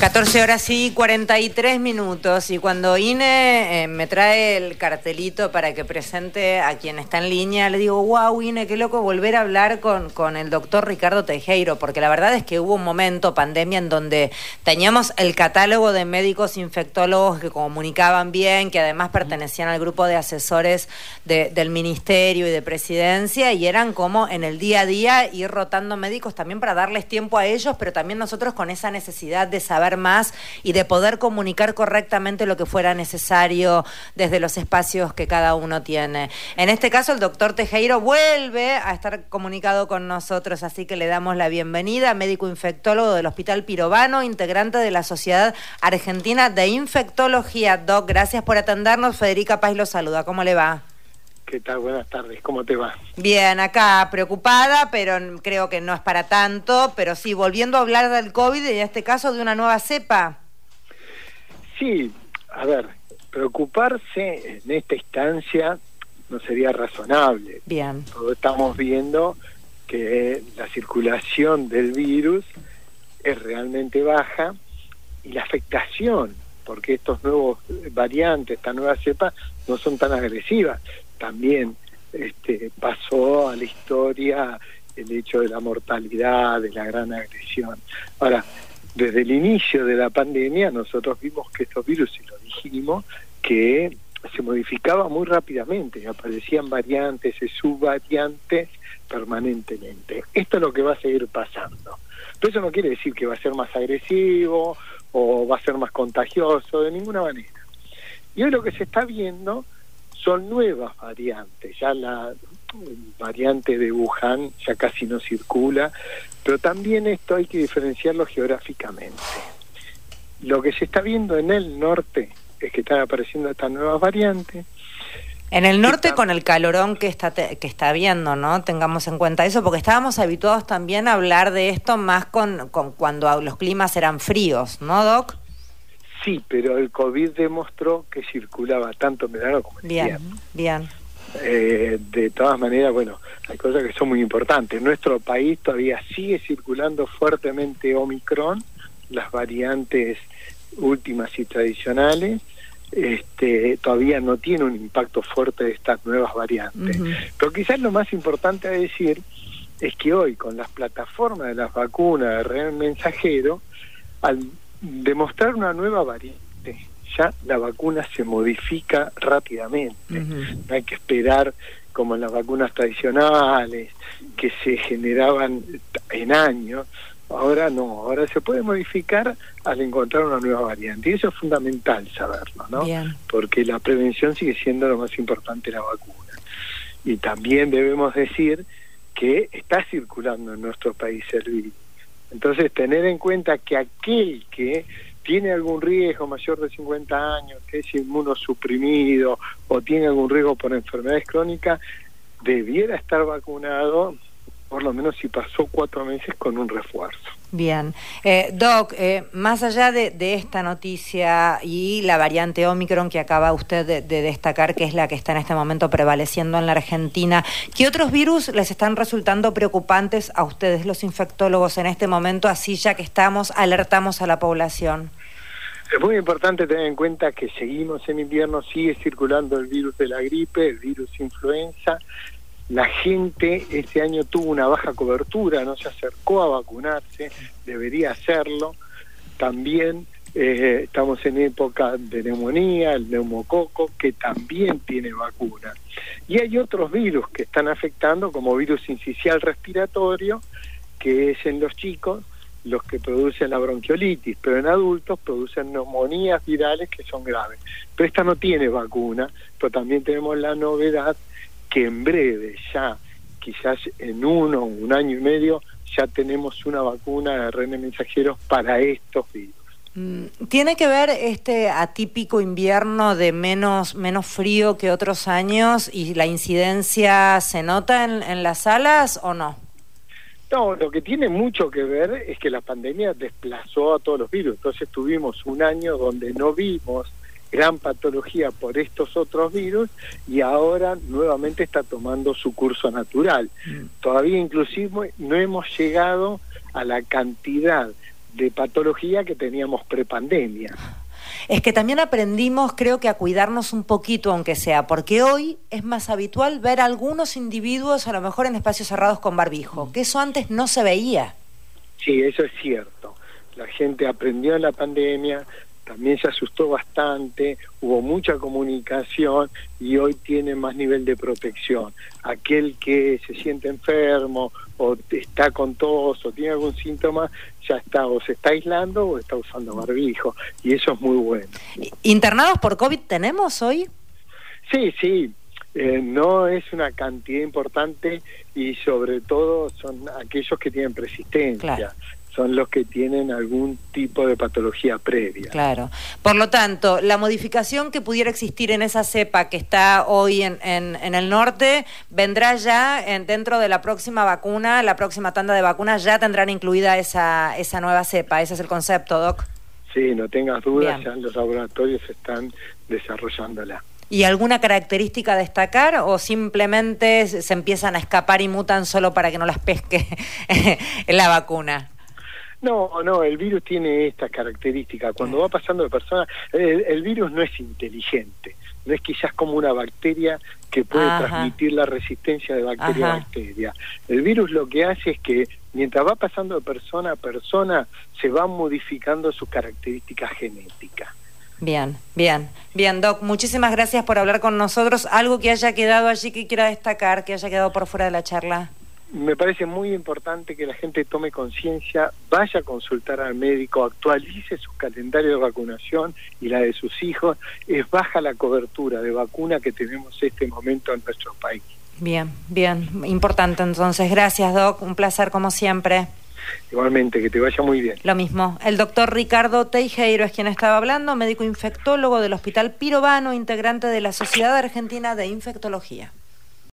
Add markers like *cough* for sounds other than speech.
14 horas y 43 minutos. Y cuando INE eh, me trae el cartelito para que presente a quien está en línea, le digo, wow, INE, qué loco volver a hablar con, con el doctor Ricardo Tejero, porque la verdad es que hubo un momento, pandemia, en donde teníamos el catálogo de médicos infectólogos que comunicaban bien, que además pertenecían al grupo de asesores del ministerio y de presidencia y eran como en el día a día ir rotando médicos también para darles tiempo a ellos, pero también nosotros con esa necesidad de saber más y de poder comunicar correctamente lo que fuera necesario desde los espacios que cada uno tiene. En este caso, el doctor Tejero vuelve a estar comunicado con nosotros, así que le damos la bienvenida, médico infectólogo del Hospital Pirobano, integrante de la Sociedad Argentina de Infectología. Doc, gracias por atendernos. Federica Paz lo saluda. ¿Cómo le va? ¿Qué tal? Buenas tardes, ¿cómo te va? Bien, acá preocupada, pero creo que no es para tanto, pero sí, volviendo a hablar del COVID y en este caso de una nueva cepa. Sí, a ver, preocuparse en esta instancia no sería razonable. Bien. Todos estamos viendo que la circulación del virus es realmente baja y la afectación, porque estos nuevos variantes, esta nueva cepa, no son tan agresivas también este, pasó a la historia el hecho de la mortalidad, de la gran agresión. Ahora, desde el inicio de la pandemia nosotros vimos que estos virus, y lo dijimos, que se modificaba muy rápidamente, aparecían variantes y subvariantes permanentemente. Esto es lo que va a seguir pasando. Pero eso no quiere decir que va a ser más agresivo o va a ser más contagioso, de ninguna manera. Y hoy lo que se está viendo son nuevas variantes, ya la variante de Wuhan ya casi no circula, pero también esto hay que diferenciarlo geográficamente. Lo que se está viendo en el norte es que están apareciendo estas nuevas variantes. En el norte con el calorón que está que está viendo, ¿no? Tengamos en cuenta eso, porque estábamos habituados también a hablar de esto más con, con cuando los climas eran fríos, ¿no, Doc? Sí, pero el COVID demostró que circulaba tanto en verano como en bien, Bien, eh, de todas maneras, bueno, hay cosas que son muy importantes. En nuestro país todavía sigue circulando fuertemente Omicron, las variantes últimas y tradicionales. Este, todavía no tiene un impacto fuerte de estas nuevas variantes. Pero quizás lo más importante a decir es que hoy con las plataformas de las vacunas de real mensajero, al demostrar una nueva variante, ya la vacuna se modifica rápidamente. No hay que esperar como en las vacunas tradicionales, que se generaban en años. Ahora no, ahora se puede modificar al encontrar una nueva variante. Y eso es fundamental saberlo, ¿no? Porque la prevención sigue siendo lo más importante la vacuna. Y también debemos decir que está circulando en nuestro país el virus entonces, tener en cuenta que aquel que tiene algún riesgo mayor de 50 años, que es inmunosuprimido o tiene algún riesgo por enfermedades crónicas, debiera estar vacunado por lo menos si pasó cuatro meses con un refuerzo. Bien. Eh, Doc, eh, más allá de, esta noticia y la variante Omicron que acaba usted de, destacar, que es la que está en este momento prevaleciendo en la Argentina, ¿qué otros virus les están resultando preocupantes a ustedes, los infectólogos, en este momento, así ya que estamos, alertamos a la población? Es muy importante tener en cuenta que seguimos en invierno, sigue circulando el virus de la gripe, el virus influenza, la gente este año tuvo una baja cobertura, no se acercó a vacunarse, debería hacerlo. También eh, estamos en época de neumonía, el neumococo, que también tiene vacuna. Y hay otros virus que están afectando, como virus incisional respiratorio, que es en los chicos los que producen la bronquiolitis, pero en adultos producen neumonías virales que son graves. Pero esta no tiene vacuna, pero también tenemos la novedad que en breve, ya quizás en uno, un año y medio, ya tenemos una vacuna de RN mensajeros para estos virus. Mm, ¿Tiene que ver este atípico invierno de menos, menos frío que otros años y la incidencia se nota en, en las salas o no? No, lo que tiene mucho que ver es que la pandemia desplazó a todos los virus. Entonces tuvimos un año donde no vimos gran patología por estos otros virus y ahora nuevamente está tomando su curso natural. Mm. Todavía inclusive no hemos llegado a la cantidad de patología que teníamos prepandemia. Es que también aprendimos, creo que, a cuidarnos un poquito, aunque sea, porque hoy es más habitual ver a algunos individuos, a lo mejor en espacios cerrados con barbijo, que eso antes no se veía. Sí, eso es cierto. La gente aprendió en la pandemia, también se asustó bastante, hubo mucha comunicación y hoy tiene más nivel de protección. Aquel que se siente enfermo o está con tos o tiene algún síntoma, ya está o se está aislando o está usando barbijo y eso es muy bueno. ¿Internados por COVID tenemos hoy? Sí, sí. Eh, no es una cantidad importante y sobre todo son aquellos que tienen persistencia son los que tienen algún tipo de patología previa. Claro. Por lo tanto, la modificación que pudiera existir en esa cepa que está hoy en, en, el norte vendrá ya en, dentro de la próxima vacuna, la próxima tanda de vacunas, ya tendrán incluida esa, esa nueva cepa. Ese es el concepto, Doc. Sí, no tengas dudas, ya los laboratorios están desarrollándola. ¿Y alguna característica a destacar o simplemente se empiezan a escapar y mutan solo para que no las pesque *laughs* la vacuna? No, no, el virus tiene esta característica. Cuando va pasando de persona, el, virus no es inteligente, no es quizás como una bacteria que puede transmitir la resistencia de bacteria a bacteria. El virus lo que hace es que mientras va pasando de persona a persona, se van modificando sus características genéticas. Bien, bien, bien, Doc, muchísimas gracias por hablar con nosotros. ¿Algo que haya quedado allí que quiera destacar, que haya quedado por fuera de la charla? Me parece muy importante que la gente tome conciencia, vaya a consultar al médico, actualice su calendario de vacunación y la de sus hijos. Es baja la cobertura de vacuna que tenemos en este momento en nuestro país. Bien, bien, importante entonces. Gracias, Doc. Un placer como siempre. Igualmente, que te vaya muy bien. Lo mismo. El doctor Ricardo Teijeiro es quien estaba hablando, médico infectólogo del Hospital Pirovano, integrante de la Sociedad Argentina de Infectología.